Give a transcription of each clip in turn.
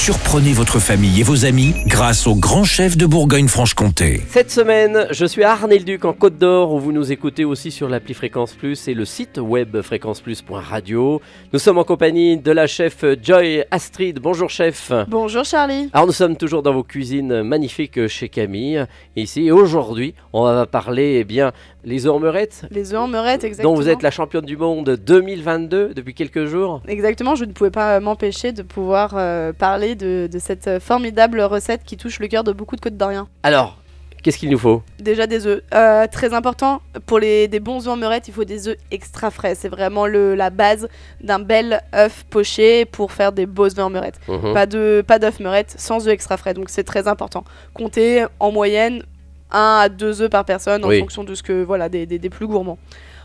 Surprenez votre famille et vos amis grâce au grand chef de Bourgogne-Franche-Comté. Cette semaine, je suis à Arnay-le-Duc en Côte d'Or où vous nous écoutez aussi sur l'appli Fréquence Plus et le site web fréquenceplus.radio. Nous sommes en compagnie de la chef Joy Astrid. Bonjour chef. Bonjour Charlie. Alors nous sommes toujours dans vos cuisines magnifiques chez Camille ici et aujourd'hui on va parler eh bien les œufs en meurette Les œufs en meurette, exactement. dont vous êtes la championne du monde 2022 depuis quelques jours. Exactement, je ne pouvais pas m'empêcher de pouvoir euh, parler de, de cette formidable recette qui touche le cœur de beaucoup de côtes d'Orient. Alors, qu'est-ce qu'il nous faut? Déjà des œufs. Euh, très important, pour les, des bons œufs en meurette, il faut des œufs extra frais. C'est vraiment le, la base d'un bel œuf poché pour faire des beaux œufs en meurette. Mhm. Pas de pas d'œufs meurette sans œufs extra frais, donc c'est très important. Comptez en moyenne 1 à 2 œufs par personne en Oui. fonction de ce que voilà des, des- des plus gourmands.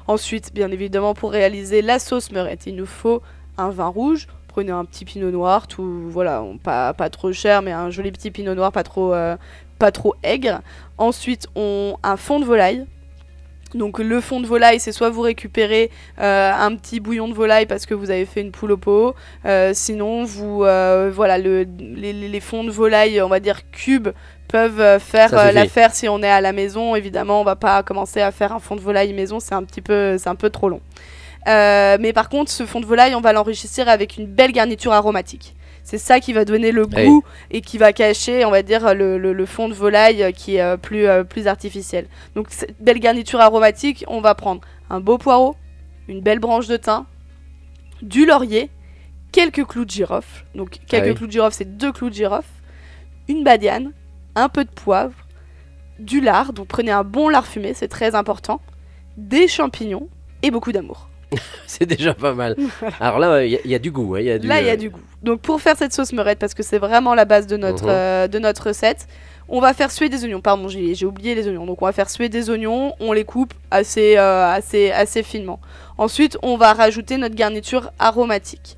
Ensuite, bien évidemment, pour réaliser la sauce meurette, il nous faut un vin rouge. Prenez un petit pinot noir, tout voilà, on- pas, pas trop cher, mais un joli petit pinot noir, pas trop euh, pas trop aigre. Ensuite, on un fond de volaille. Donc le fond de volaille, c'est soit vous récupérez euh, un petit bouillon de volaille parce que vous avez fait une poule au pot, euh, sinon vous euh, voilà le, les, les- fonds de volaille, on va dire cubes, peuvent faire l'affaire si on est à la maison. Évidemment, on va pas commencer à faire un fond de volaille maison, c'est un petit peu c'est un peu trop long. Euh, mais par contre, ce fond de volaille, on va l'enrichir avec une belle garniture aromatique. C'est ça qui va donner le goût et qui va cacher, on va dire, le, le- le fond de volaille euh, qui est euh, plus, plus artificiel. Donc, cette belle garniture aromatique, on va prendre un beau poireau, une belle branche de thym, du laurier, quelques clous de girofle. Donc, quelques clous de girofle, c'est deux clous de girofle, une badiane, un peu de poivre, du lard. Donc, prenez un bon lard fumé, c'est très important, des champignons et beaucoup d'amour. C'est déjà pas mal. Alors là, il y, a- il y a du goût. hein, il y a du, Là, il y a euh, du goût. Donc, pour faire cette sauce meurette, parce que c'est vraiment la base de notre, Mhm. euh, de notre recette, on va faire suer des oignons. Pardon, j'ai j'ai oublié les oignons. Donc, on va faire suer des oignons. On les coupe assez, euh, assez, assez finement. Ensuite, on va rajouter notre garniture aromatique.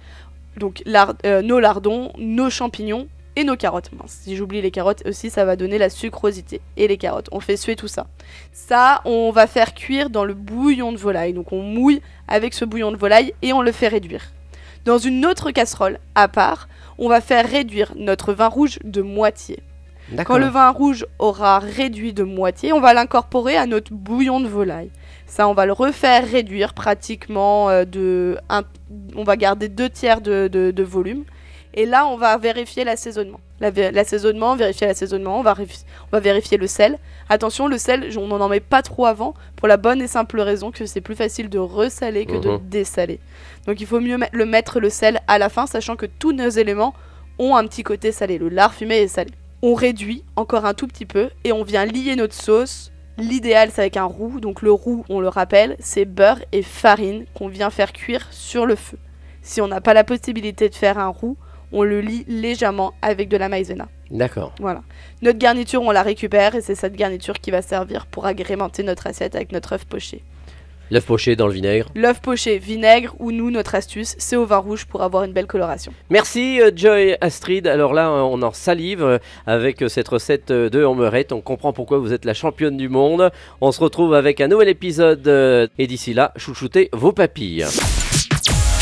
Donc, lard- euh, nos lardons, nos champignons et nos carottes. Mince, si j'oublie les carottes aussi, ça va donner la sucrosité. Et les carottes. On fait suer tout ça. Ça, on va faire cuire dans le bouillon de volaille. Donc, on mouille avec ce bouillon de volaille et on le fait réduire. Dans une autre casserole, à part, on va faire réduire notre vin rouge de moitié. Quand le vin rouge aura réduit de moitié, on va l'incorporer à notre bouillon de volaille. Ça, on va le refaire réduire pratiquement euh, de... un- on va garder deux tiers de, de- de volume. Et là, on va vérifier l'assaisonnement. L'assaisonnement, vérifier l'assaisonnement, on, va réfi- on va vérifier le sel. Attention, le sel, on n'en met pas trop avant, pour la bonne et simple raison que c'est plus facile de ressaler que de Mhm. dessaler. Donc il faut mieux le mettre le sel à la fin, sachant que tous nos éléments ont un petit côté salé. Le lard fumé est salé. On réduit encore un tout petit peu et on vient lier notre sauce. L'idéal c'est avec un roux. Donc le roux, on le rappelle, c'est beurre et farine qu'on vient faire cuire sur le feu. Si on n'a pas la possibilité de faire un roux, on le lie légèrement avec de la maïzena. D'accord. Voilà. Notre garniture, on la récupère et c'est cette garniture qui va servir pour agrémenter notre assiette avec notre œuf poché. L'œuf poché dans le vinaigre. L'œuf poché, vinaigre ou nous, notre astuce, c'est au vin rouge pour avoir une belle coloration. Merci euh, Joy Astrid. Alors là, euh, on en salive euh, avec cette recette de en meurette. On comprend pourquoi vous êtes la championne du monde. On se retrouve avec un nouvel épisode. Et d'ici là, chouchoutez vos papilles.